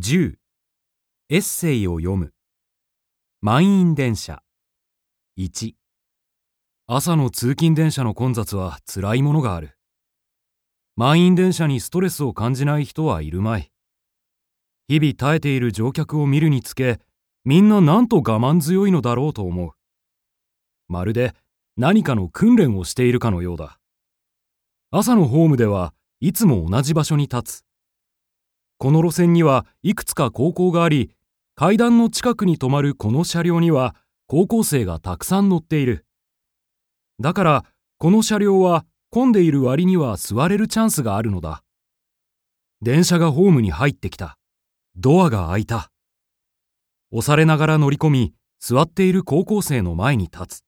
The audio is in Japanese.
10エッセイを読む。満員電車。1朝の通勤電車の混雑は辛いものがある。満員電車にストレスを感じない人はいるまい。日々耐えている乗客を見るにつけみんななんと我慢強いのだろうと思う。まるで何かの訓練をしているかのようだ。朝のホームではいつも同じ場所に立つ。この路線にはいくつか高校があり階段の近くに止まるこの車両には高校生がたくさん乗っている。だからこの車両は混んでいる割には座れるチャンスがあるのだ。電車がホームに入ってきた。ドアが開いた。押されながら乗り込み座っている高校生の前に立つ。